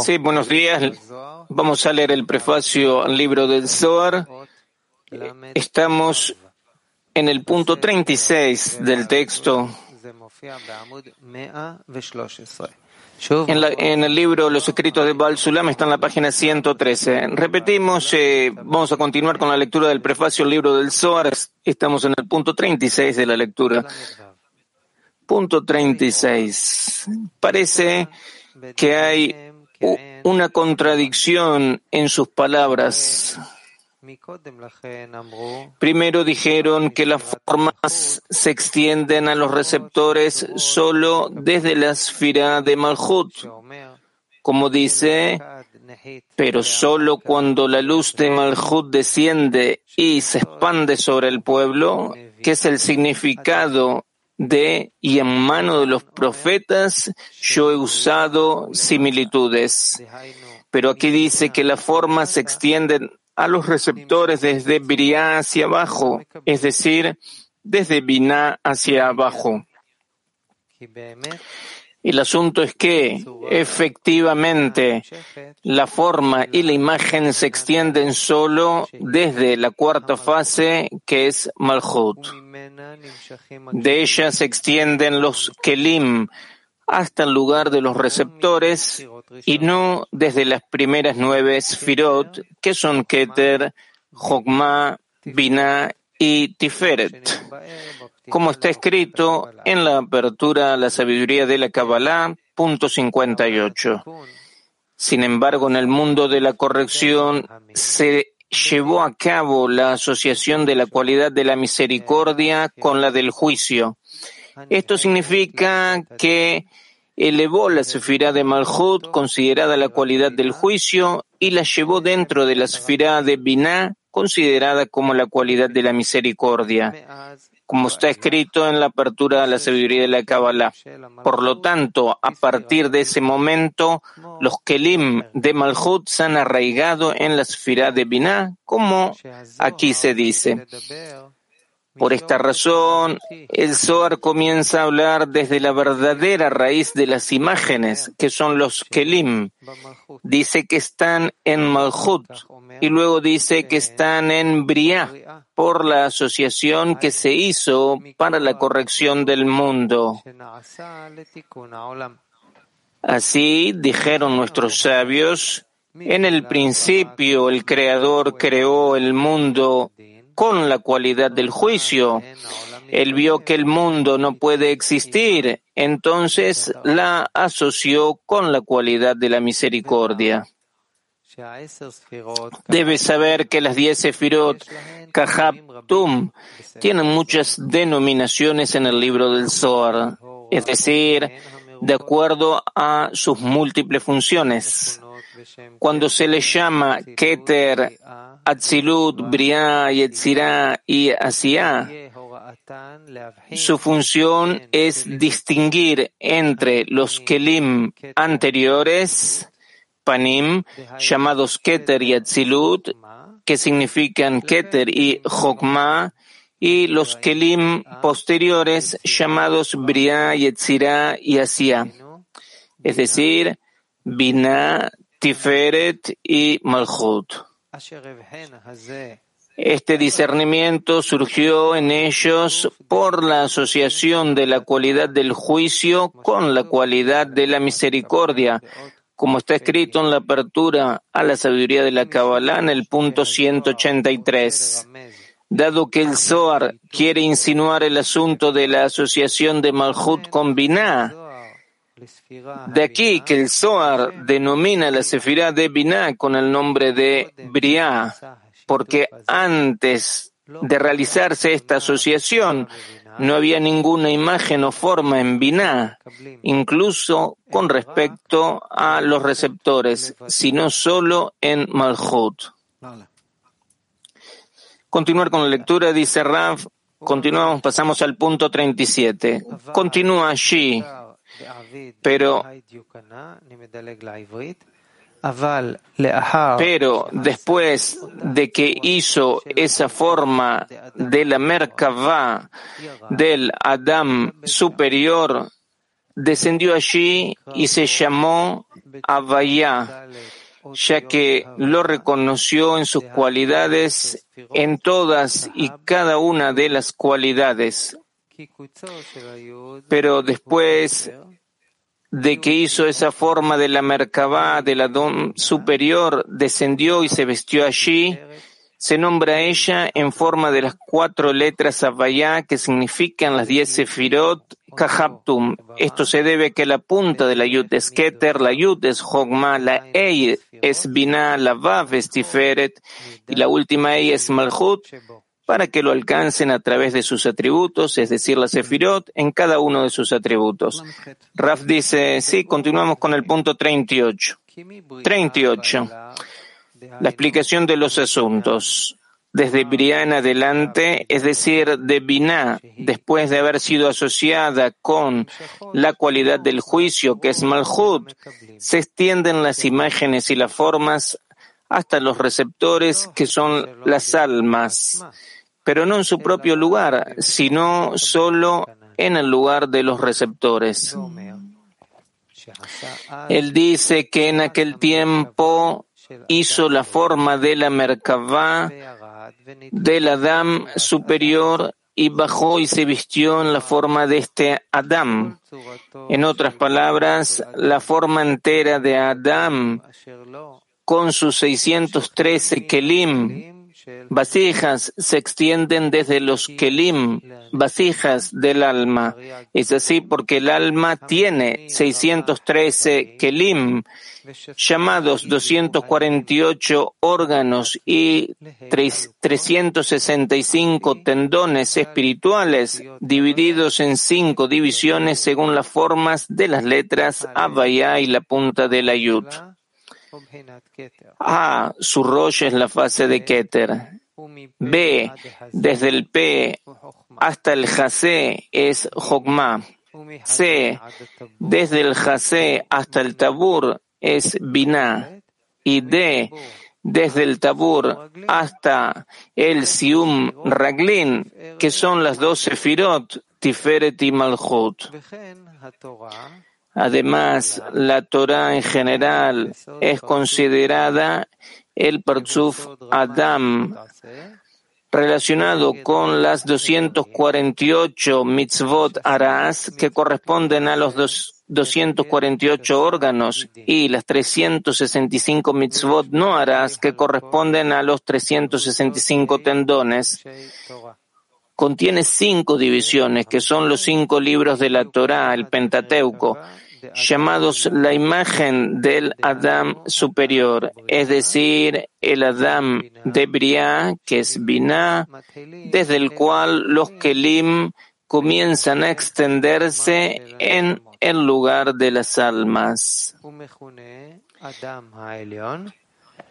Sí, buenos días. Vamos a leer el prefacio al libro del Zohar. Estamos en el punto 36 del texto. En, en, el libro Los escritos de Baal Sulam está en la página 113. Repetimos, eh, vamos a continuar con la lectura del prefacio al libro del Zohar. Estamos en el punto 36 de la lectura. Punto 36. Parece que hay una contradicción en sus palabras. Primero dijeron que las formas se extienden a los receptores solo desde la esfera de Malhut, como dice, pero solo cuando la luz de Malhut desciende y se expande sobre el pueblo, que es el significado de y en mano de los profetas yo he usado similitudes. Pero aquí dice que las formas se extienden a los receptores desde Briá hacia abajo, es decir, desde Biná hacia abajo. El asunto es que, efectivamente, la forma y la imagen se extienden solo desde la cuarta fase, que es Malhut. De ella se extienden los Kelim hasta el lugar de los receptores y no desde las primeras nueve Sfirot, que son Keter, Jogma, Binah y Tiferet como está escrito en la apertura a la sabiduría de la Kabbalah, punto 58. Sin embargo, en el mundo de la corrección se llevó a cabo la asociación de la cualidad de la misericordia con la del juicio. Esto significa que elevó la sefirá de Malhut, considerada la cualidad del juicio, y la llevó dentro de la sefirá de Binah, considerada como la cualidad de la misericordia como está escrito en la apertura de la sabiduría de la Kabbalah. Por lo tanto, a partir de ese momento, los Kelim de Malhut se han arraigado en la Sfirá de Binah, como aquí se dice. Por esta razón, el Zohar comienza a hablar desde la verdadera raíz de las imágenes, que son los Kelim. Dice que están en Malhut y luego dice que están en Briah por la asociación que se hizo para la corrección del mundo. Así dijeron nuestros sabios, en el principio el Creador creó el mundo con la cualidad del juicio. Él vio que el mundo no puede existir, entonces la asoció con la cualidad de la misericordia. Debe saber que las diez Sefirot, Kahab, Tum, tienen muchas denominaciones en el libro del Zohar, es decir, de acuerdo a sus múltiples funciones. Cuando se le llama Keter, Atzilut, Briah, Yetzirah y Asiá, su función es distinguir entre los Kelim anteriores, Panim, llamados Keter y Atzilut, que significan Keter y Jokma, y los Kelim posteriores llamados Briah, Yetzirah y Asiá, es decir, Binah, Tiferet y Malchut. Este discernimiento surgió en ellos por la asociación de la cualidad del juicio con la cualidad de la misericordia, como está escrito en la apertura a la sabiduría de la Kabbalah en el punto 183. Dado que el Zohar quiere insinuar el asunto de la asociación de Malhut con Binah, de aquí que el Zohar denomina la Sefirá de Binah con el nombre de Briah, porque antes de realizarse esta asociación no había ninguna imagen o forma en Binah, incluso con respecto a los receptores, sino solo en Malhut. Continuar con la lectura, dice Rav, continuamos, pasamos al punto 37. Continúa allí pero, pero después de que hizo esa forma de la Merkavá del Adam superior descendió allí y se llamó Avaya, ya que lo reconoció en sus cualidades, en todas y cada una de las cualidades. Pero después de que hizo esa forma de la Merkabah, del Adón superior, descendió y se vestió allí, se nombra a ella en forma de las cuatro letras Avaya que significan las diez Sefirot Kahabtum. Esto se debe a que la punta de la Yud es Keter, la Yud es Hogma, la Ei es Binah, la Vav es Tiferet y la última Ei es Malchut para que lo alcancen a través de sus atributos, es decir, la Sefirot, en cada uno de sus atributos. Raf dice, sí, continuamos con el punto 38. 38. La explicación de los asuntos. Desde Briá en adelante, es decir, de Binah, después de haber sido asociada con la cualidad del juicio, que es Malhut, se extienden las imágenes y las formas hasta los receptores, que son las almas pero no en su propio lugar, sino solo en el lugar de los receptores. Él dice que en aquel tiempo hizo la forma de la Merkavá del Adam superior y bajó y se vistió en la forma de este Adam. En otras palabras, la forma entera de Adam con sus 613 Kelim vasijas se extienden desde los kelim, vasijas del alma. Es así porque el alma tiene 613 kelim, llamados 248 órganos y 365 tendones espirituales, divididos en cinco divisiones según las formas de las letras Abaya y la punta de la Yud. A, su rollo es la fase de Keter. B, desde el P hasta el Jase es Jokma. C, desde el Jase hasta el Tabur es Binah. Y D, desde el Tabur hasta el Sium Raglin, que son las doce Firot, Tiferet y Malchut. Además, la Torah en general es considerada el Parzuf Adam, relacionado con las 248 mitzvot aras que corresponden a los 248 órganos y las 365 mitzvot no aras que corresponden a los 365 tendones contiene cinco divisiones, que son los cinco libros de la Torá, el Pentateuco, llamados la imagen del Adam superior, es decir, el Adam de Briah, que es Binah, desde el cual los Kelim comienzan a extenderse en el lugar de las almas.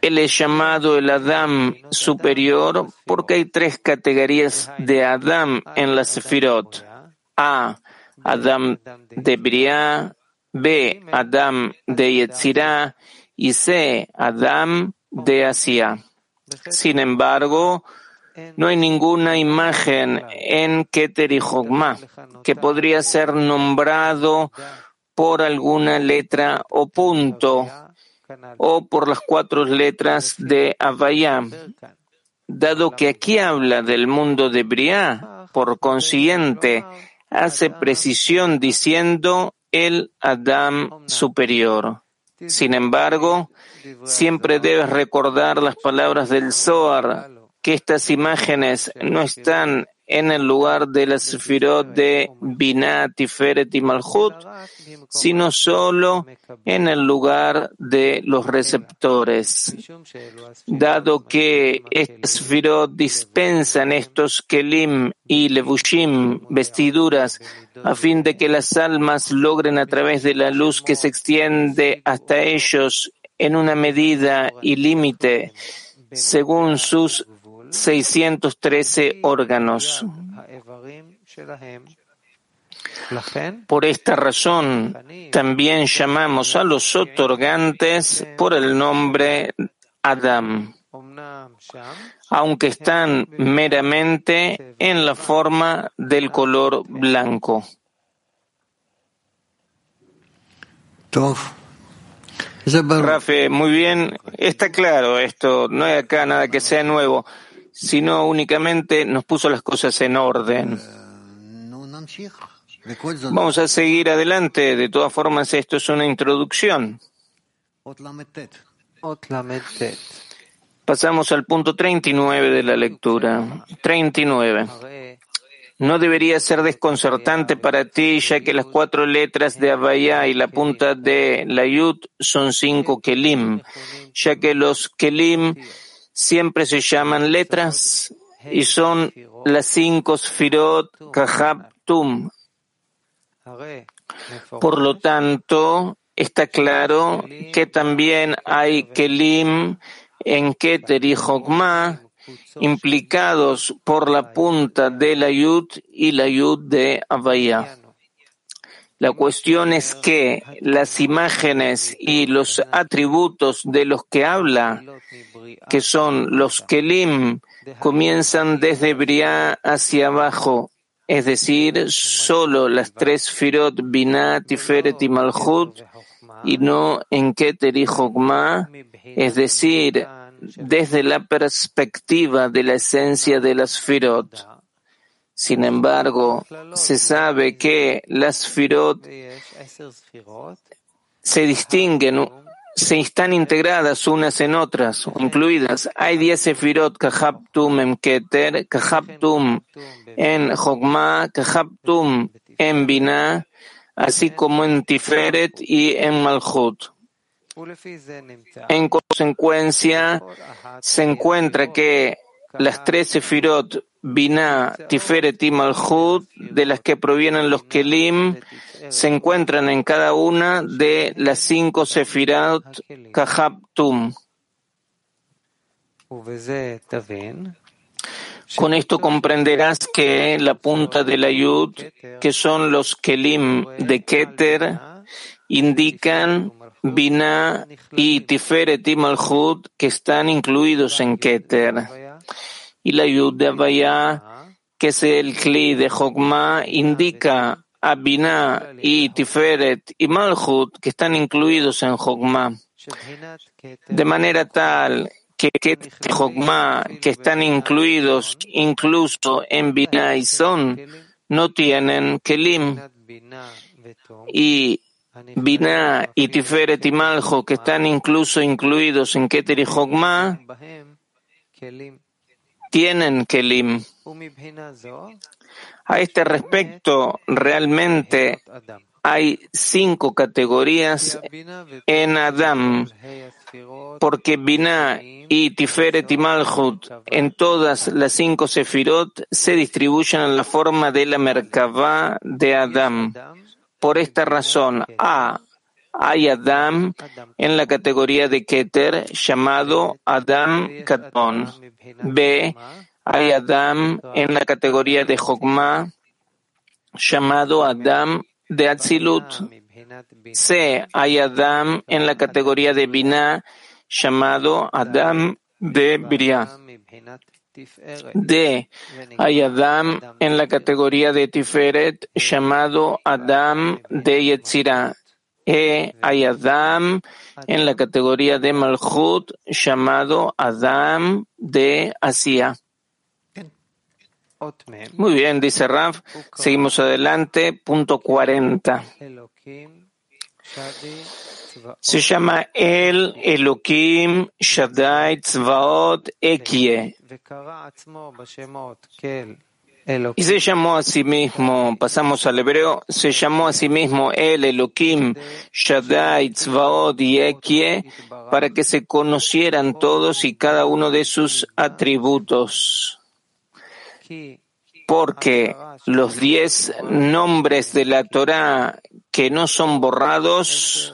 Él es llamado el Adam superior porque hay tres categorías de Adam en la Sefirot. A. Adam de Briah, B. Adam de Yetzirah y C. Adam de Asia. Sin embargo, no hay ninguna imagen en Keter y Jogma que podría ser nombrado por alguna letra o punto o por las cuatro letras de Avaya. Dado que aquí habla del mundo de Briah, por consiguiente, hace precisión diciendo el Adam superior. Sin embargo, siempre debes recordar las palabras del Zohar, que estas imágenes no están en el lugar de la Sefirot de Binah, Tiferet y Malchut, sino solo en el lugar de los receptores. Dado que estas Sefirot dispensan estos Kelim y Levushim, vestiduras, a fin de que las almas logren a través de la luz que se extiende hasta ellos en una medida y límite, según sus 613 órganos. Por esta razón, también llamamos a los otorgantes por el nombre Adam, aunque están meramente en la forma del color blanco. Rafe, muy bien, está claro esto, no hay acá nada que sea nuevo, sino únicamente nos puso las cosas en orden. Vamos a seguir adelante, de todas formas esto es una introducción. Pasamos al punto 39 de la lectura. 39. No debería ser desconcertante para ti, ya que las cuatro letras de Abaya y la punta de la Yud son cinco Kelim, ya que los Kelim siempre se llaman letras y son las cinco Sfirot Kahab Tum. Por lo tanto, está claro que también hay Kelim en Keter y Jokma, implicados por la punta de la yud y la yud de Avaya. La cuestión es que las imágenes y los atributos de los que habla, que son los Kelim, comienzan desde Briá hacia abajo, es decir, solo las tres Firot, Binah, Tiferet y Malchut, y no en Keter y Jokma, es decir, desde la perspectiva de la esencia de las Firot. Sin embargo, se sabe que las Firot se distinguen, se están integradas unas en otras, incluidas. Hay diez Sefirot, Kahaptum en Keter, Kahaptum en Jogma, Kahaptum en Binah, así como en Tiferet y en Malchut. En consecuencia, se encuentra que las tres sefirot, Binah, Tiferet y de las que provienen los Kelim, se encuentran en cada una de las cinco sefirot Kahab Tum. Con esto comprenderás que la punta de la Yud, que son los Kelim de Keter, indican Binah y Tiferet y que están incluidos en Keter. Y la Yud de Avaya, que es el Kli de Jokma, indica a Binah y Tiferet y Malchut que están incluidos en Jokma. De manera tal que y Jokma, que están incluidos incluso en Binah y Son, no tienen Kelim. Y Binah y Tiferet y Maljo, que están incluso incluidos en Keter y Jogma, tienen Kelim. A este respecto, realmente hay cinco categorías en Adam, porque Binah y Tiferet y en todas las cinco sefirot se distribuyen en la forma de la Merkavá de Adam. Por esta razón, A. Hay Adam en la categoría de Keter llamado Adam Katon. B. Hay Adam en la categoría de Jokma llamado Adam de Atzilut. C. Hay Adam en la categoría de Binah llamado Adam de Briah. D. Hay Adam en la categoría de Tiferet llamado Adam de Yetzirah. E. Hay Adam en la categoría de Malchut llamado Adam de Asia. Muy bien, dice Raf. Seguimos adelante. Punto 40 se llama El Elohim Shaddai Tzvaot Ekie. Y se llamó a sí mismo, pasamos al hebreo, se llamó a sí mismo el Elohim Shaddai Tzvaot y Ekie para que se conocieran todos y cada uno de sus atributos. Porque los diez nombres de la Torah que no son borrados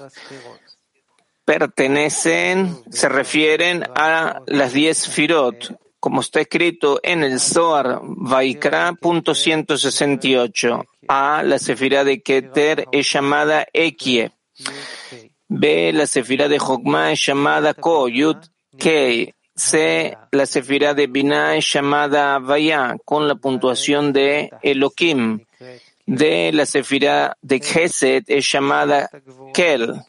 pertenecen, se refieren a las diez firot, como está escrito en el Zohar Vaikra, punto 168. A, la sefirá de Keter es llamada Ekie. B, la sefirá de Jokma es llamada Ko, Yud, Kei. C, la sefirá de Binah es llamada Vaya, con la puntuación de Elohim de la sefirá de Geset es llamada Kel.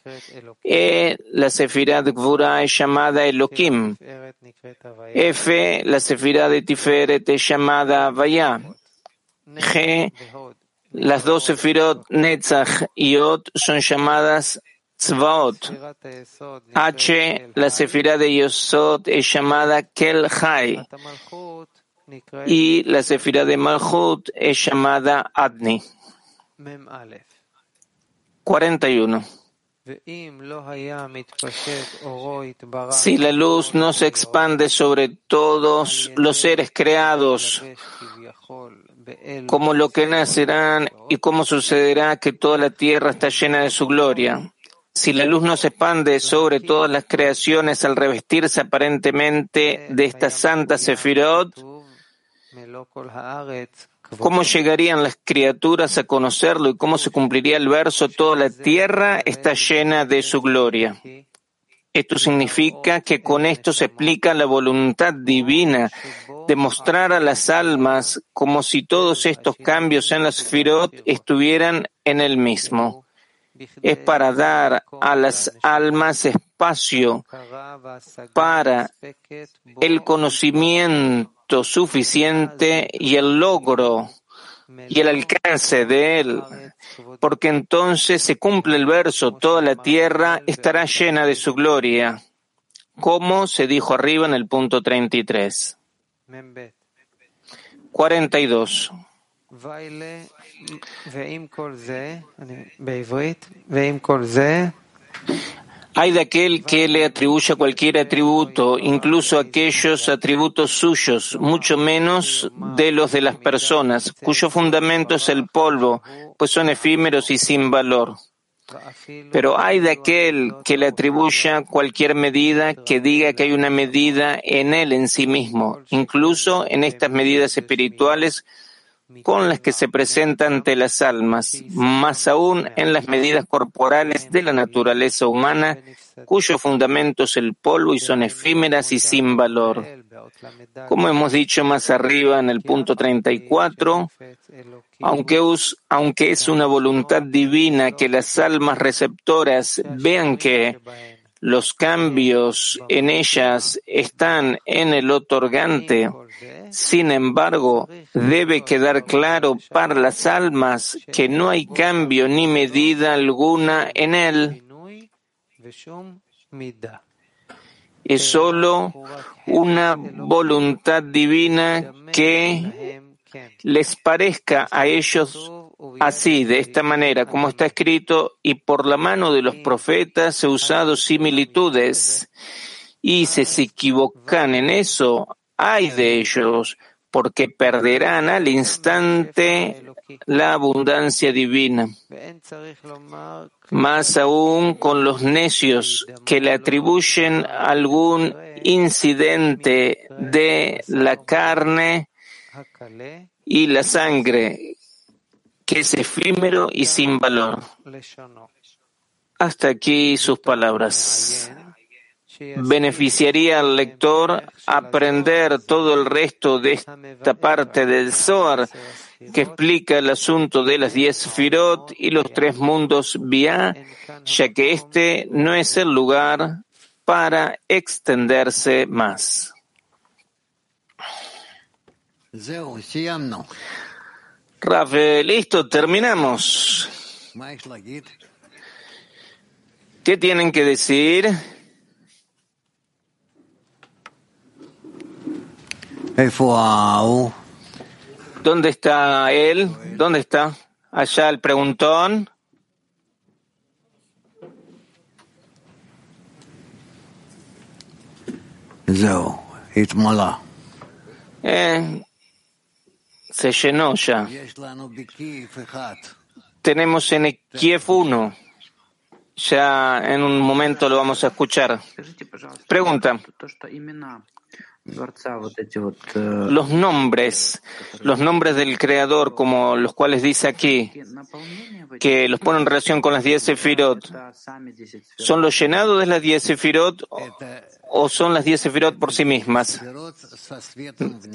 E, la sefirá de Gvura es llamada Elohim. F, la sefirá de Tiferet es llamada Vaya. G, las dos sefirot Netzach y Ot son llamadas Tzvaot. H, la sefirá de Yosot es llamada Kel Hai y la sefira de Malchut es llamada Adni. 41. Si la luz no se expande sobre todos los seres creados, como lo que nacerán y cómo sucederá que toda la tierra está llena de su gloria. Si la luz no se expande sobre todas las creaciones al revestirse aparentemente de esta santa Sefirot, ¿Cómo llegarían las criaturas a conocerlo y cómo se cumpliría el verso Toda la tierra está llena de su gloria? Esto significa que con esto se explica la voluntad divina de mostrar a las almas como si todos estos cambios en las firot estuvieran en el mismo. Es para dar a las almas espacio para el conocimiento suficiente y el logro y el alcance de él, porque entonces se cumple el verso, toda la tierra estará llena de su gloria, como se dijo arriba en el punto 33. 42. Hay de aquel que le atribuye cualquier atributo, incluso aquellos atributos suyos, mucho menos de los de las personas, cuyo fundamento es el polvo, pues son efímeros y sin valor. Pero hay de aquel que le atribuya cualquier medida que diga que hay una medida en él en sí mismo, incluso en estas medidas espirituales con las que se presenta ante las almas, más aún en las medidas corporales de la naturaleza humana, cuyo fundamento es el polvo y son efímeras y sin valor. Como hemos dicho más arriba en el punto 34, aunque, aunque es una voluntad divina que las almas receptoras vean que los cambios en ellas están en el otorgante. Sin embargo, debe quedar claro para las almas que no hay cambio ni medida alguna en él. Es solo una voluntad divina que les parezca a ellos así, de esta manera, como está escrito, y por la mano de los profetas he usado similitudes, y si se equivocan en eso, hay de ellos, porque perderán al instante la abundancia divina. Más aún con los necios que le atribuyen algún incidente de la carne y la sangre que es efímero y sin valor. Hasta aquí sus palabras. Beneficiaría al lector aprender todo el resto de esta parte del Zohar que explica el asunto de las diez firot y los tres mundos vía, ya que este no es el lugar para extenderse más. Rafe, listo, terminamos. ¿Qué tienen que decir? ¿Dónde está él? ¿Dónde está? Allá el preguntón. Eh, se llenó ya. Tenemos en Kiev 1. Ya en un momento lo vamos a escuchar. Pregunta. Los nombres, los nombres del Creador, como los cuales dice aquí, que los pone en relación con las diez sefirot, ¿son los llenados de las diez sefirot o son las diez sefirot por sí mismas?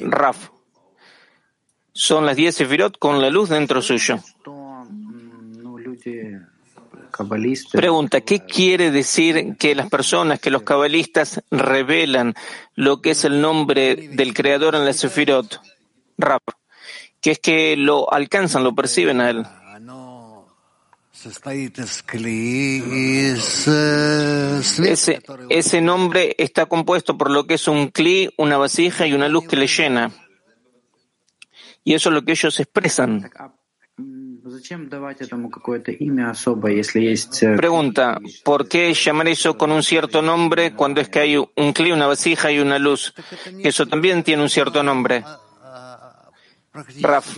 Raf. Son las diez sefirot con la luz dentro suyo. Pregunta, ¿qué quiere decir que las personas, que los cabalistas revelan lo que es el nombre del creador en la Sefirot? Rap, que es que lo alcanzan, lo perciben a él. Ese, ese nombre está compuesto por lo que es un cli, una vasija y una luz que le llena. Y eso es lo que ellos expresan. Pregunta, ¿por qué llamar eso con un cierto nombre cuando es que hay un cli, una vasija y una luz? Eso también tiene un cierto nombre. Raf.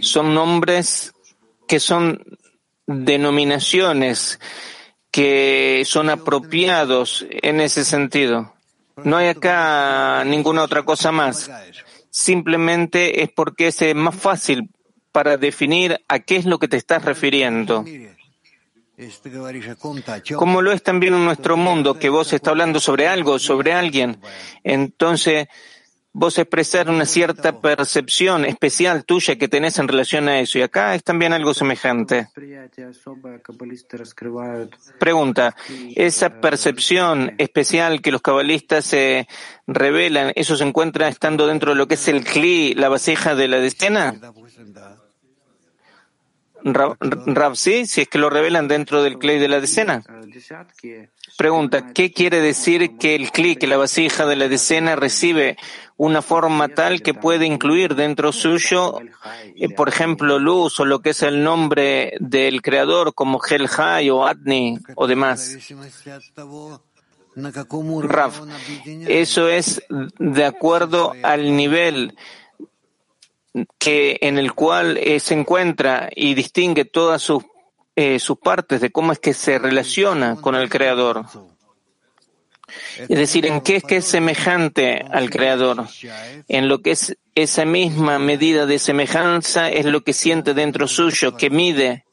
Son nombres que son denominaciones que son apropiados en ese sentido. No hay acá ninguna otra cosa más. Simplemente es porque es más fácil para definir a qué es lo que te estás refiriendo. Como lo es también en nuestro mundo, que vos estás hablando sobre algo, sobre alguien. Entonces, vos expresar una cierta percepción especial tuya que tenés en relación a eso. Y acá es también algo semejante. Pregunta, esa percepción especial que los cabalistas se revelan, ¿eso se encuentra estando dentro de lo que es el cli, la vasija de la decena? Rab, sí, si es que lo revelan dentro del clay de la decena. Pregunta, ¿qué quiere decir que el clic, la vasija de la decena, recibe una forma tal que puede incluir dentro suyo, eh, por ejemplo, luz o lo que es el nombre del creador como Helhai o Adni o demás? Raf, eso es de acuerdo al nivel que en el cual eh, se encuentra y distingue todas sus, eh, sus partes de cómo es que se relaciona con el Creador. Es decir, en qué es que es semejante al Creador. En lo que es esa misma medida de semejanza es lo que siente dentro suyo, que mide.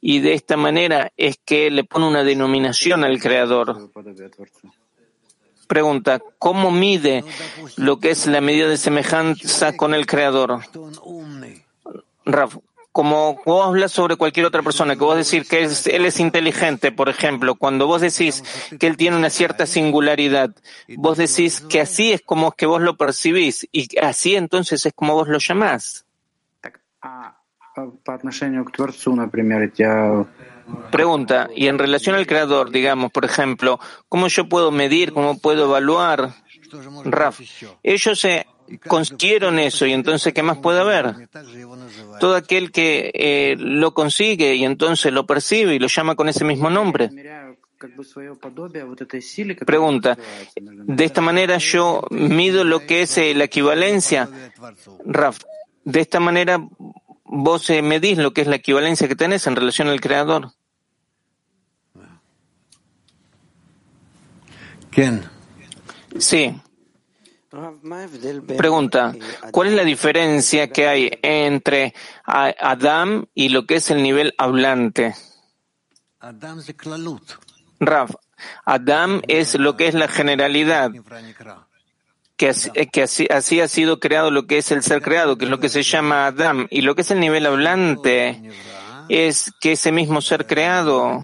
Y de esta manera es que le pone una denominación al Creador. Pregunta, ¿cómo mide lo que es la medida de semejanza con el Creador? Raf, como vos hablas sobre cualquier otra persona, que vos decís que él es inteligente, por ejemplo, cuando vos decís que él tiene una cierta singularidad, vos decís que así es como que vos lo percibís y así entonces es como vos lo llamás. Pregunta, y en relación al creador, digamos, por ejemplo, ¿cómo yo puedo medir, cómo puedo evaluar? Raf, ellos se consiguieron eso y entonces, ¿qué más puede haber? Todo aquel que eh, lo consigue y entonces lo percibe y lo llama con ese mismo nombre. Pregunta, de esta manera yo mido lo que es eh, la equivalencia. Raf, de esta manera vos eh, medís lo que es la equivalencia que tenés en relación al creador. ¿Quién? Sí. Pregunta, ¿cuál es la diferencia que hay entre Adam y lo que es el nivel hablante? Raf, Adam es lo que es la generalidad que, así, que así, así, ha sido creado lo que es el ser creado, que es lo que se llama Adam. Y lo que es el nivel hablante es que ese mismo ser creado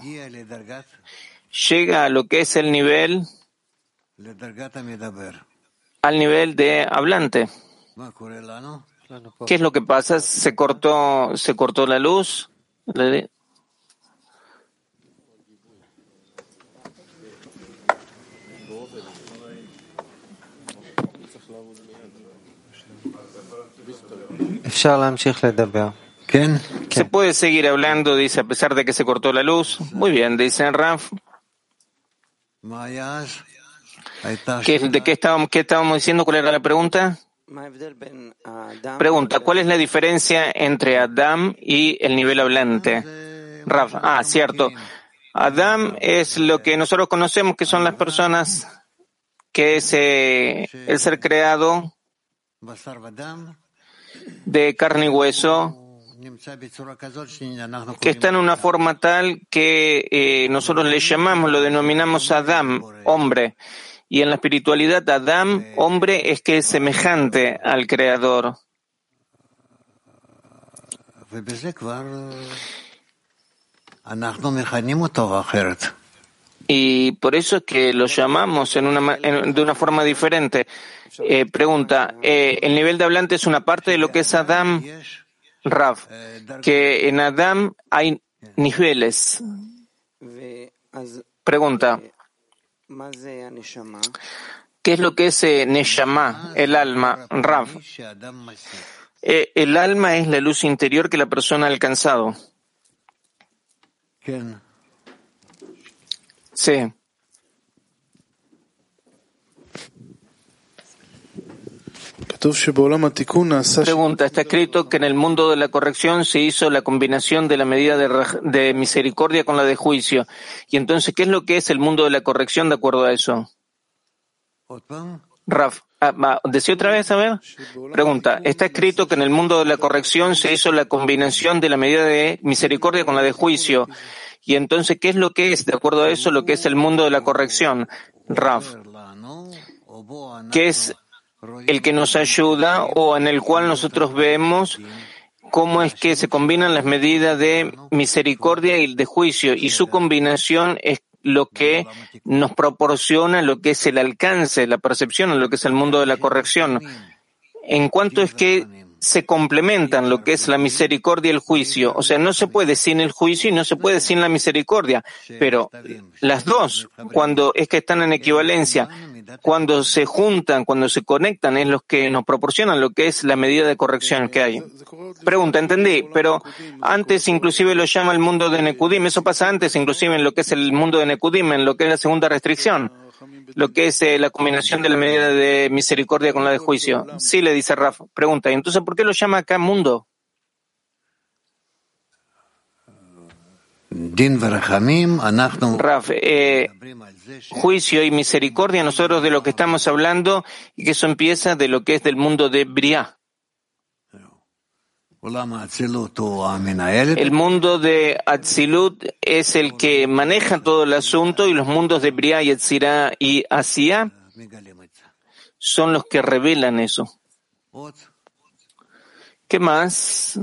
llega a lo que es el nivel al nivel de hablante. ¿Qué es lo que pasa? Se cortó, se cortó la luz. Se puede seguir hablando, dice, a pesar de que se cortó la luz. Muy bien, dice Raf. ¿De qué estábamos, qué estábamos diciendo? ¿Cuál era la pregunta? Pregunta, ¿cuál es la diferencia entre Adam y el nivel hablante? Raf, ah, cierto. Adam es lo que nosotros conocemos que son las personas que es eh, el ser creado de carne y hueso, que está en una forma tal que eh, nosotros le llamamos, lo denominamos Adam, hombre, Y en la espiritualidad, Adam, hombre, es que es semejante al Creador. Y por eso es que lo llamamos en una, de una forma diferente. Eh, pregunta, eh, ¿el nivel de hablante es una parte de lo que es Adam? Rav, que en Adam hay niveles. Pregunta, ¿qué es lo que es eh, Neshama, el alma? Rav, eh, el alma es la luz interior que la persona ha alcanzado. Sí. Pregunta, está escrito que en el mundo de la corrección se hizo la combinación de la medida de, misericordia con la de juicio. Y entonces, ¿qué es lo que es el mundo de la corrección de acuerdo a eso? Raf, ah, ¿decía otra vez, a ver? Pregunta, está escrito que en el mundo de la corrección se hizo la combinación de la medida de misericordia con la de juicio. Y entonces, ¿qué es lo que es, de acuerdo a eso, lo que es el mundo de la corrección? Raf, ¿qué es el que nos ayuda o en el cual nosotros vemos cómo es que se combinan las medidas de misericordia y de juicio y su combinación es lo que nos proporciona lo que es el alcance, la percepción, lo que es el mundo de la corrección. En cuanto es que se complementan lo que es la misericordia y el juicio. O sea, no se puede sin el juicio y no se puede sin la misericordia. Pero las dos, cuando es que están en equivalencia, cuando se juntan, cuando se conectan, es los que nos proporcionan lo que es la medida de corrección que hay. Pregunta, entendí, pero antes inclusive lo llama el mundo de Nekudim, eso pasa antes inclusive en lo que es el mundo de Nekudim, en lo que es la segunda restricción, lo que es eh, la combinación de la medida de misericordia con la de juicio. Sí, le dice Raf. Pregunta, entonces por qué lo llama acá mundo? Raf, eh, juicio y misericordia, nosotros de lo que estamos hablando, y que eso empieza de lo que es del mundo de Briah. El mundo de Atzilut es el que maneja todo el asunto y los mundos de Briah y y Asia son los que revelan eso. ¿Qué más?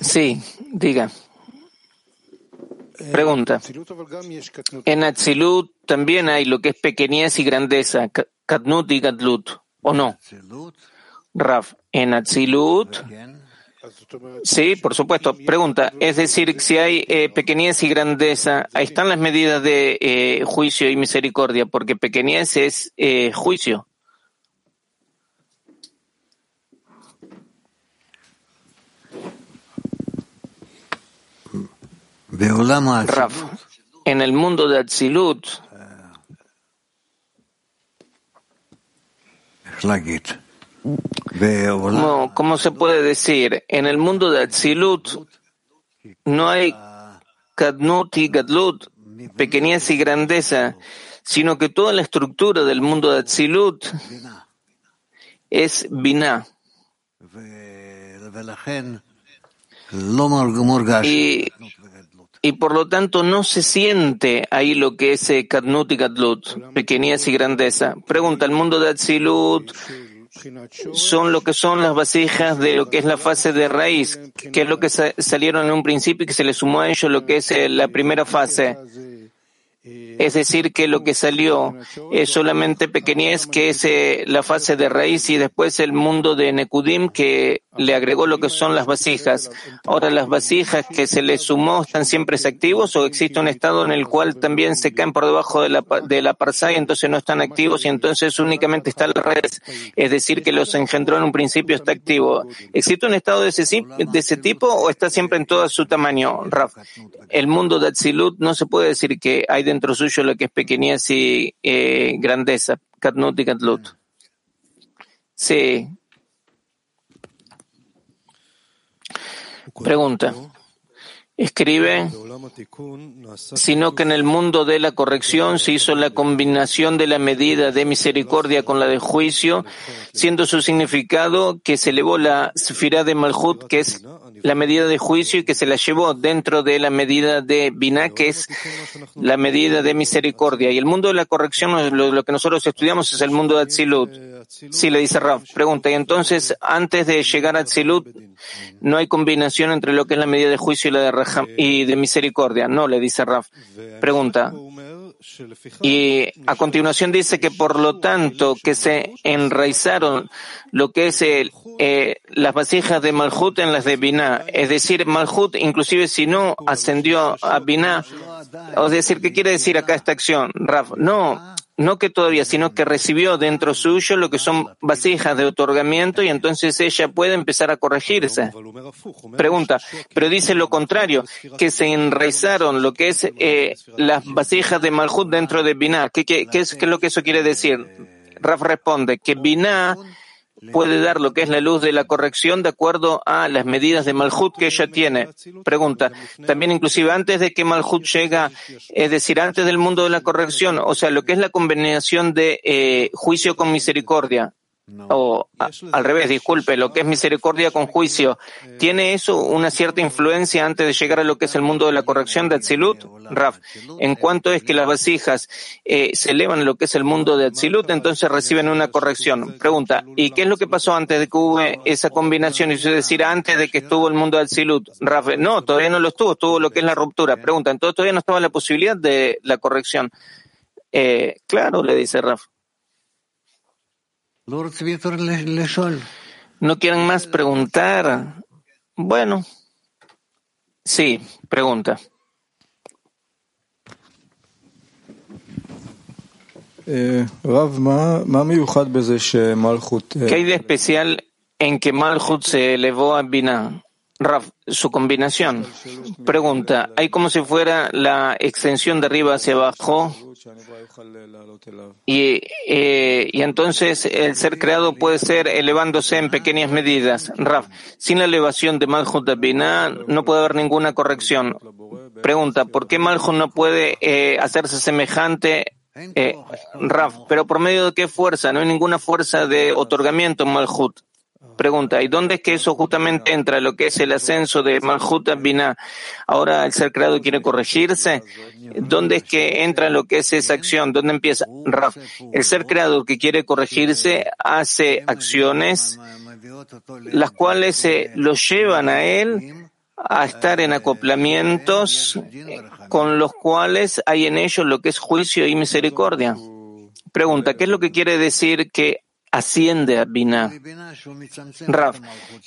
Sí, diga. Pregunta. En Atzilut también hay lo que es pequeñez y grandeza, Katnut y Gadlut, ¿o no? Raf, en Atzilut. Sí, por supuesto. Pregunta, es decir, si hay eh, pequeñez y grandeza, ahí están las medidas de eh, juicio y misericordia, porque pequeñez es eh, juicio. En el mundo de Atzilut, ¿cómo, se puede decir? En el mundo de Atzilut no hay Kadnut y Gadlut, pequeñez y grandeza, sino que toda la estructura del mundo de Atzilut es Binah. Y y por lo tanto no se siente ahí lo que es eh, Kadnut y Gadlut, pequeñez y grandeza. Pregunta, el mundo de Atzilut son lo que son las vasijas de lo que es la fase de raíz, que es lo que salieron en un principio y que se le sumó a ello lo que es eh, la primera fase. Es decir, que lo que salió es solamente pequeñez, que es eh, la fase de raíz y después el mundo de Nekudim que le agregó lo que son las vasijas. Ahora, las vasijas que se le sumó están siempre activos o existe un estado en el cual también se caen por debajo de la, de la parsa y entonces no están activos y entonces únicamente está la raíz. Es decir, que los engendró en un principio está activo. ¿Existe un estado de ese, de ese tipo o está siempre en todo su tamaño, Raf? El mundo de Atzilut no se puede decir que hay dentro suyo lo que es pequeñez y eh, grandeza, Katnut y Katlut. Sí. Pregunta. Escribe, sino que en el mundo de la corrección se hizo la combinación de la medida de misericordia con la de juicio, siendo su significado que se elevó la sefirá de Malhut, que es la medida de juicio, y que se la llevó dentro de la medida de Binah, que es la medida de misericordia. Y el mundo de la corrección, lo, que nosotros estudiamos es el mundo de Atzilut. Sí, le dice Raf. Pregunta, y entonces, antes de llegar a Atzilut, no hay combinación entre lo que es la medida de juicio y la de misericordia. No, le dice Raf. Pregunta. Y a continuación dice que por lo tanto que se enraizaron lo que es eh, las vasijas de Malhut en las de Binah. Es decir, Malhut, inclusive si no ascendió a Binah, es decir, ¿qué quiere decir acá esta acción? Raf, no, no que todavía, sino que recibió dentro suyo lo que son vasijas de otorgamiento y entonces ella puede empezar a corregirse. Pregunta, pero dice lo contrario, que se enraizaron lo que es eh, las vasijas de Malhut dentro de Binah. ¿Qué, es, ¿Qué es lo que eso quiere decir? Raf responde que Binah puede dar lo que es la luz de la corrección de acuerdo a las medidas de Malhut que ella tiene. Pregunta, también inclusive antes de que Malhut llega, es decir, antes del mundo de la corrección, o sea, lo que es la combinación de eh, juicio con misericordia, o al revés, disculpe, lo que es misericordia con juicio, ¿tiene eso una cierta influencia antes de llegar a lo que es el mundo de la corrección de Atzilut? Raf, en cuanto es que las vasijas eh, se elevan a lo que es el mundo de Atzilut, entonces reciben una corrección. Pregunta, ¿y qué es lo que pasó antes de que hubo esa combinación? Es decir, antes de que estuvo el mundo de Atzilut. Raf, no, todavía no lo estuvo, estuvo lo que es la ruptura. Pregunta, entonces todavía no estaba la posibilidad de la corrección. Eh, claro, le dice Raf. ¿No quieren más preguntar? Bueno, sí, pregunta. Eh, ¿Qué hay de especial en que Malchut se elevó a Binah? Rav, su combinación. Pregunta, ¿hay como si fuera la extensión de arriba hacia abajo? Y, eh, y entonces el ser creado puede ser elevándose en pequeñas medidas. Rav, sin la elevación de Malchut Binah no puede haber ninguna corrección. Pregunta, ¿por qué Malchut no puede eh, hacerse semejante eh, Rav, pero por medio de qué fuerza? No hay ninguna fuerza de otorgamiento en Malhut. Pregunta, ¿y dónde es que eso justamente entra, lo que es el ascenso de Malhut Binah? Ahora el ser creado quiere corregirse. ¿Dónde es que entra lo que es esa acción? ¿Dónde empieza? Raf, el ser creado que quiere corregirse hace acciones las cuales se lo llevan a él a estar en acoplamientos con los cuales hay en ellos lo que es juicio y misericordia. Pregunta, ¿qué es lo que quiere decir que asciende a Binah. Raf,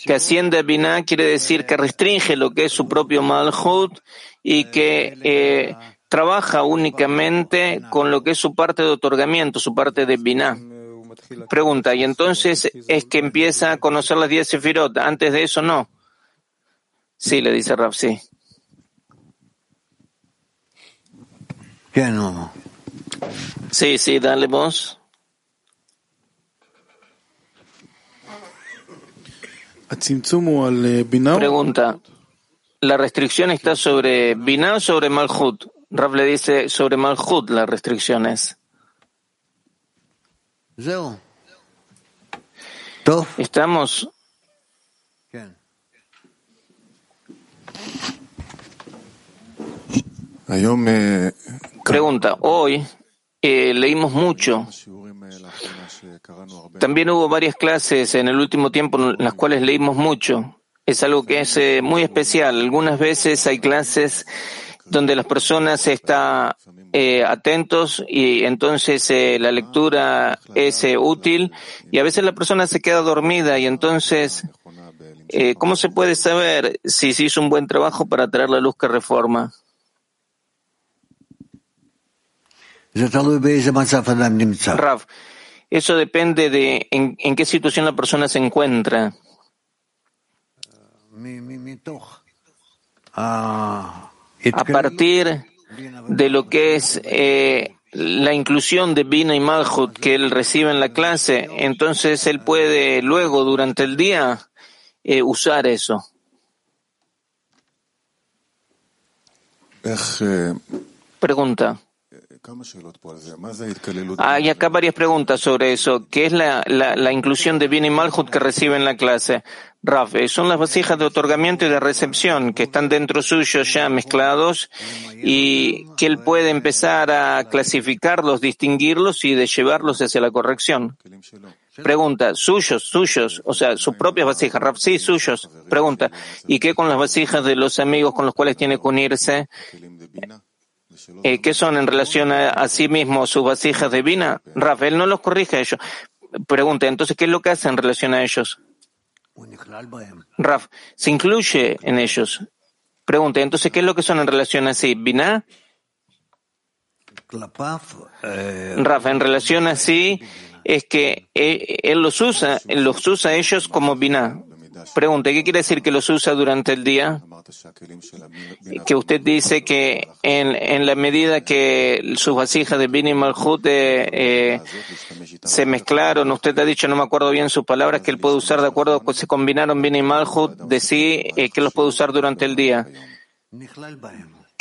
que asciende a Binah quiere decir que restringe lo que es su propio Malhut y que eh, trabaja únicamente con lo que es su parte de otorgamiento, su parte de Binah. Pregunta, ¿y entonces es que empieza a conocer las diez Sefirot? Antes de eso no. Sí, le dice Raf, sí. Sí, sí, dale vos. Pregunta. ¿La restricción está sobre Binah o sobre Malhut? Rav le dice sobre Malhut las restricciones. ¿Estamos? Pregunta. Hoy eh, leímos mucho también hubo varias clases en el último tiempo en las cuales leímos mucho. Es algo que es eh, muy especial. Algunas veces hay clases donde las personas están eh, atentos y entonces eh, la lectura es útil y a veces la persona se queda dormida y entonces ¿cómo se puede saber si se hizo un buen trabajo para traer la luz que reforma? Rav, eso depende de en, qué situación la persona se encuentra. A partir de lo que es eh, la inclusión de Bina y Malhut que él recibe en la clase, entonces él puede luego, durante el día, eh, usar eso. Pregunta. Hay acá varias preguntas sobre eso. ¿Qué es la, la, inclusión de bien y malhut que recibe en la clase? Raf, eh, son las vasijas de otorgamiento y de recepción que están dentro suyo ya mezclados y que él puede empezar a clasificarlos, distinguirlos y de llevarlos hacia la corrección. Pregunta, suyos, suyos, o sea, sus propias vasijas. Raf, sí, suyos. Pregunta, ¿y qué con las vasijas de los amigos con los cuales tiene que unirse? Eh, ¿qué son en relación a, sí mismo sus vasijas de vina? Rafael no los corrige a ellos. Pregunta, entonces, ¿qué es lo que hace en relación a ellos? Raf, se incluye en ellos. Pregunta, entonces, ¿qué es lo que son en relación a sí? ¿Vina? Rafa, en relación a sí, es que eh, él los usa, él los usa a ellos como Binah. Pregunta, ¿qué quiere decir que los usa durante el día? Que usted dice que en, en la medida que sus vasijas de Bini Malhut eh, eh, se mezclaron, usted ha dicho, no me acuerdo bien sus palabras, que él puede usar de acuerdo, se combinaron Bini Malhut de sí, eh, que los puede usar durante el día.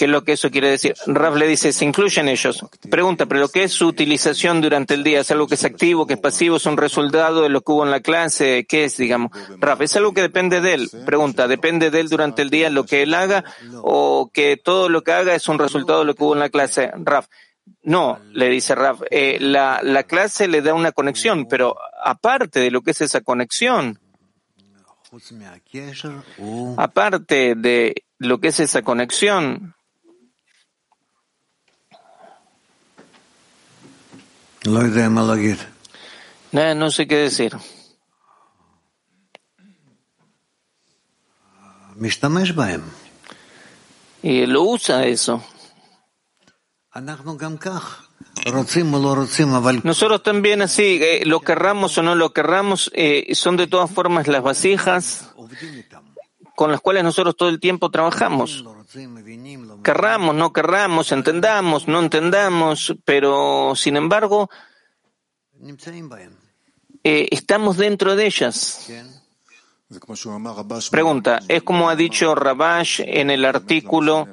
¿Qué es lo que eso quiere decir? Raf le dice, se incluyen ellos. Pregunta, ¿pero lo que es su utilización durante el día? ¿Es algo que es activo, que es pasivo, es un resultado de lo que hubo en la clase? ¿Qué es, digamos? Raf, ¿es algo que depende de él? Pregunta, ¿depende de él durante el día lo que él haga o que todo lo que haga es un resultado de lo que hubo en la clase? Raf, no, le dice Raf, eh, la, la clase le da una conexión, pero aparte de lo que es esa conexión, aparte de lo que es esa conexión, No, no sé qué decir. Y lo usa eso. Nosotros también así, eh, lo querramos o no lo querramos, eh, son de todas formas las vasijas con las cuales nosotros todo el tiempo trabajamos. Querramos, no querramos, entendamos, no entendamos, pero sin embargo, eh, estamos dentro de ellas. Pregunta, es como ha dicho Rabash en el artículo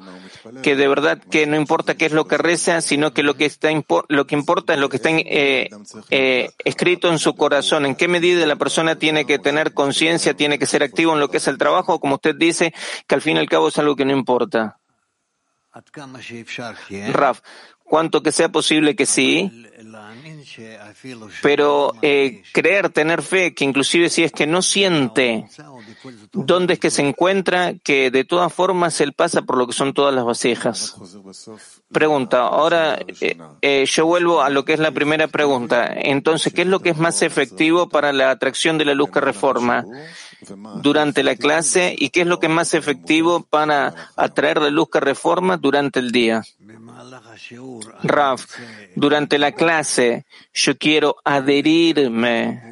que de verdad que no importa qué es lo que reza, sino que lo que está lo que importa es lo que está eh, eh, escrito en su corazón. En qué medida la persona tiene que tener conciencia, tiene que ser activo en lo que es el trabajo, como usted dice, que al fin y al cabo es algo que no importa. Raf, cuanto que sea posible que sí, pero eh, creer, tener fe, que inclusive si es que no siente dónde es que se encuentra, que de todas formas él pasa por lo que son todas las vasijas. Pregunta, ahora eh, eh, yo vuelvo a lo que es la primera pregunta. Entonces, ¿qué es lo que es más efectivo para la atracción de la luz que reforma? Durante la clase y qué es lo que es más efectivo para atraer la luz que reforma durante el día. Raf, durante la clase yo quiero adherirme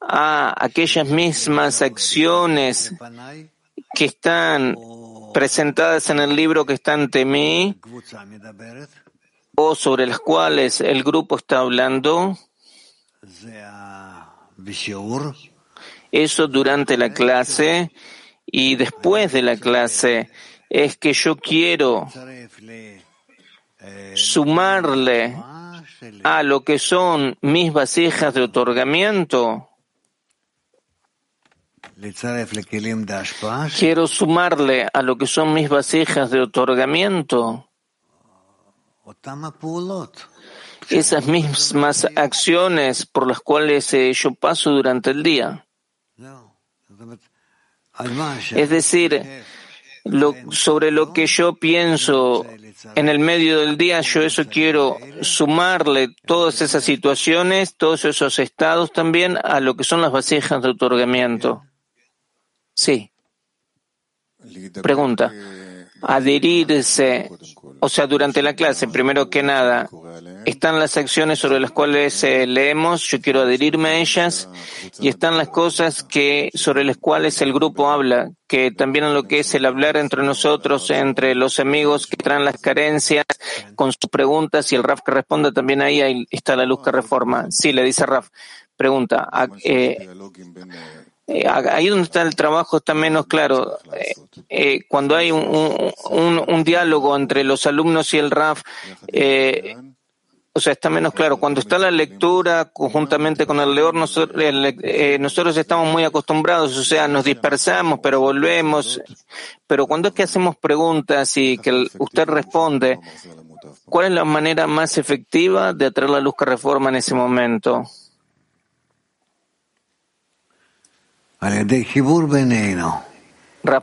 a aquellas mismas acciones que están presentadas en el libro que está ante mí o sobre las cuales el grupo está hablando. Eso durante la clase y después de la clase es que yo quiero sumarle a lo que son mis vasijas de otorgamiento. Quiero sumarle a lo que son mis vasijas de otorgamiento esas mismas acciones por las cuales eh, yo paso durante el día. Es decir, sobre lo que yo pienso en el medio del día, yo eso quiero sumarle todas esas situaciones, todos esos estados también a lo que son las vasijas de otorgamiento. Sí. Pregunta adherirse, o sea, durante la clase, primero que nada, están las acciones sobre las cuales eh, leemos, yo quiero adherirme a ellas, y están las cosas que, sobre las cuales el grupo habla, que también lo que es el hablar entre nosotros, entre los amigos que traen las carencias, con sus preguntas, y el Raf que responde también ahí, ahí está la luz que reforma. Sí, le dice Raf. Pregunta, eh, eh, ahí donde está el trabajo está menos claro. Eh, eh, cuando hay un, un, un, diálogo entre los alumnos y el RAF, eh, o sea, está menos claro. Cuando está la lectura conjuntamente con el leor, nosotros, nosotros estamos muy acostumbrados, o sea, nos dispersamos, pero volvemos. Pero cuando es que hacemos preguntas y que usted responde, ¿cuál es la manera más efectiva de atraer la luz que reforma en ese momento?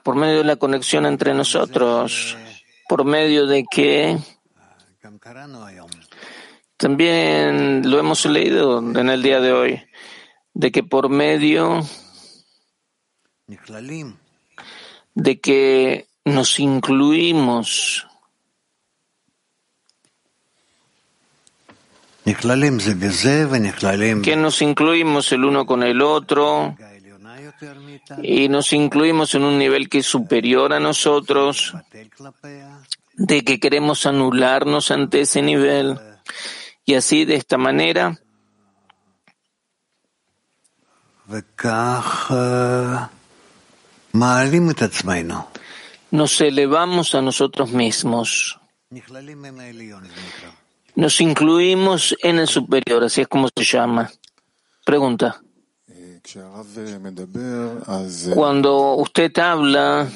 Por medio de la conexión entre nosotros, por medio de que también lo hemos leído en el día de hoy, de que por medio de que nos incluimos. Que nos incluimos el uno con el otro y nos incluimos en un nivel que es superior a nosotros, de que queremos anularnos ante ese nivel. Y así, de esta manera, nos elevamos a nosotros mismos. Nos incluimos en el superior, así es como se llama. Pregunta. Cuando usted habla,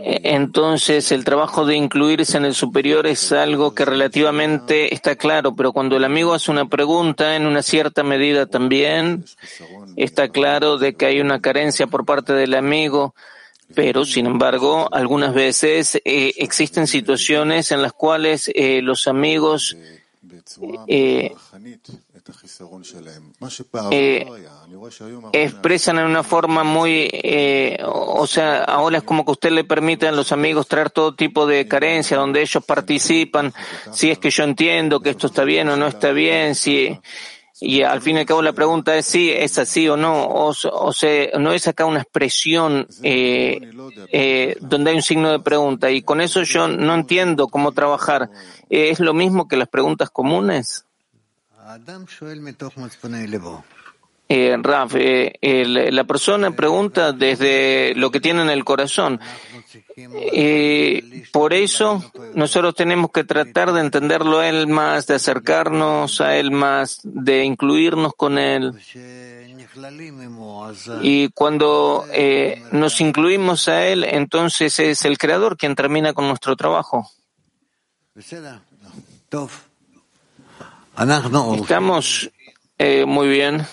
eh, entonces el trabajo de incluirse en el superior es algo que relativamente está claro, pero cuando el amigo hace una pregunta, en una cierta medida también está claro de que hay una carencia por parte del amigo, pero sin embargo, algunas veces eh, existen situaciones en las cuales eh, los amigos eh, expresan en una forma muy, eh, o sea, ahora es como que usted le permite a los amigos traer todo tipo de carencia donde ellos participan, si es que yo entiendo que esto está bien o no está bien, si y al fin y al cabo la pregunta es si es así o no, o, o sea, no es acá una expresión eh, eh, donde hay un signo de pregunta y con eso yo no entiendo cómo trabajar. ¿Es lo mismo que las preguntas comunes? Eh, Raf, eh, la persona pregunta desde lo que tiene en el corazón. Eh, por eso nosotros tenemos que tratar de entenderlo a él más, de acercarnos a él más, de incluirnos con él. Y cuando eh, nos incluimos a él, entonces es el creador quien termina con nuestro trabajo. Estamos eh, muy bien.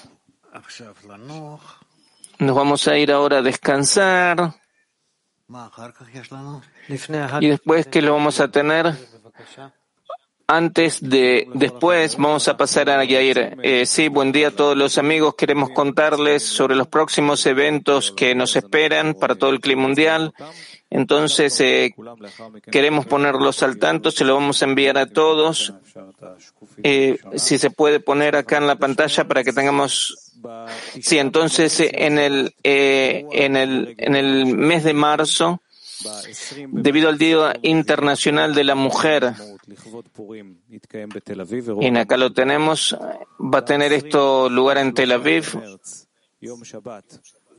Nos vamos a ir ahora a descansar. Y después que lo vamos a tener, antes de, después vamos a pasar a Yair. Eh, sí, buen día a todos los amigos. Queremos contarles sobre los próximos eventos que nos esperan para todo el clima mundial entonces, eh, queremos ponerlos al tanto, se lo vamos a enviar a todos. Eh, si se puede poner acá en la pantalla para que tengamos. Sí, entonces eh, en el, eh, en el, en el mes de marzo, debido al Día Internacional de la Mujer, y acá lo tenemos, va a tener esto lugar en Tel Aviv.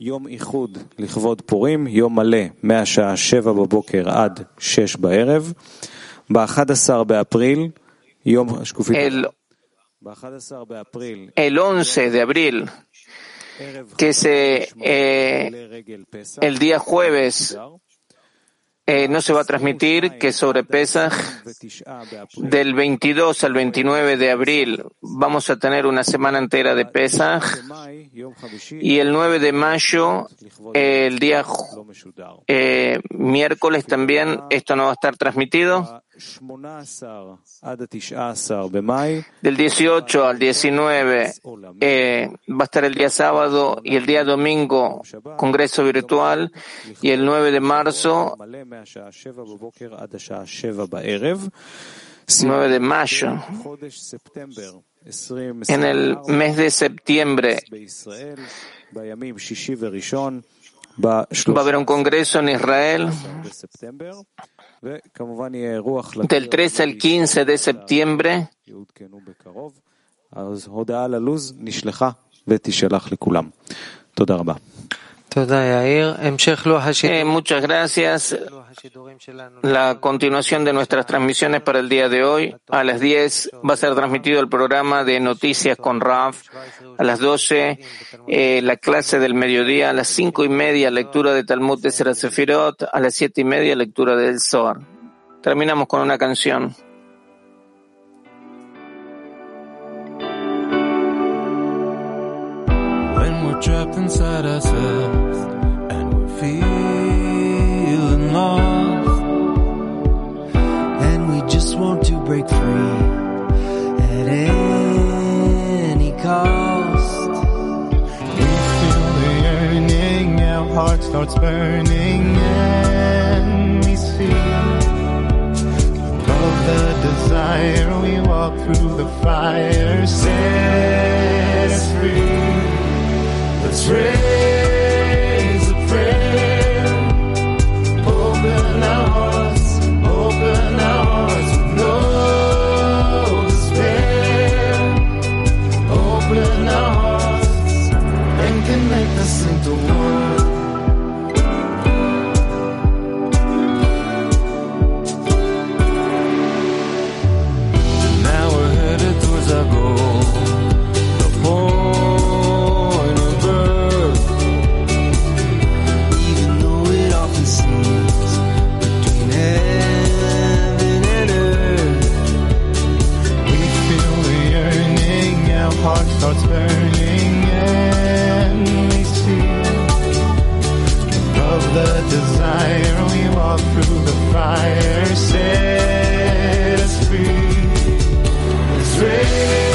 יום איחוד לכבוד פורים, יום מלא מהשעה שבע בבוקר עד שש בערב. ב-11 באפריל, el, el 11 de abril, que es eh, el día jueves, eh, no se va a transmitir que sobre Pesach del 22 al 29 de abril. Vamos a tener una semana entera de Pesach y el 9 de mayo, el día eh, miércoles también, esto no va a estar transmitido. Del 18 al 19 eh, va a estar el día sábado y el día domingo congreso virtual y el 9 de marzo 9 de mayo en el mes de septiembre. Va a haber un congreso en Israel del 13 al 15 de septiembre. Eh, muchas gracias. La continuación de nuestras transmisiones para el día de hoy. A las 10 va a ser transmitido el programa de noticias con Raf. A las 12 eh, la clase del mediodía. A las cinco y media lectura de Talmud de Serasefirot. A las siete y media lectura del Zohar. Terminamos con una canción. Trapped inside ourselves and we're feeling lost. And we just want to break free at any cost. We feel the yearning, our heart starts burning, and we see above the desire. We walk through the fire, set us free. It's real. fire. We walk through the fire. Set us free. It's ready.